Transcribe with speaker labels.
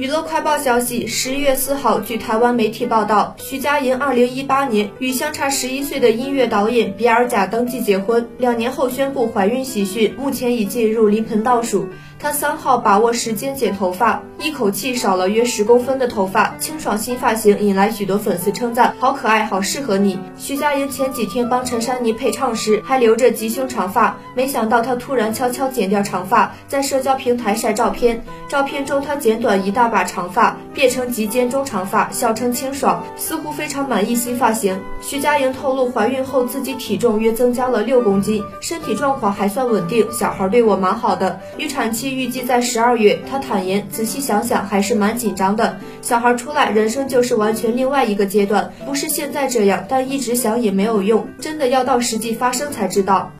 Speaker 1: 娱乐快报消息：十一月四号，据台湾媒体报道，徐佳莹二零一八年与相差十一岁的音乐导演比尔贾登记结婚，两年后宣布怀孕喜讯，目前已进入临盆倒数。她三号把握时间剪头发，一口气少了约十公分的头发，清爽新发型引来许多粉丝称赞，好可爱，好适合你。徐佳莹前几天帮陈珊妮配唱时还留着吉胸长发，没想到她突然悄悄剪掉长发，在社交平台晒照片，照片中她剪短一大把长发，变成及肩中长发，笑称清爽，似乎非常满意新发型。徐佳莹透露，怀孕后自己体重约增加了六公斤，身体状况还算稳定，小孩对我蛮好的，预产期。预计在十二月，她坦言，仔细想想还是蛮紧张的。小孩出来，人生就是完全另外一个阶段，不是现在这样，但一直想也没有用，真的要到实际发生才知道。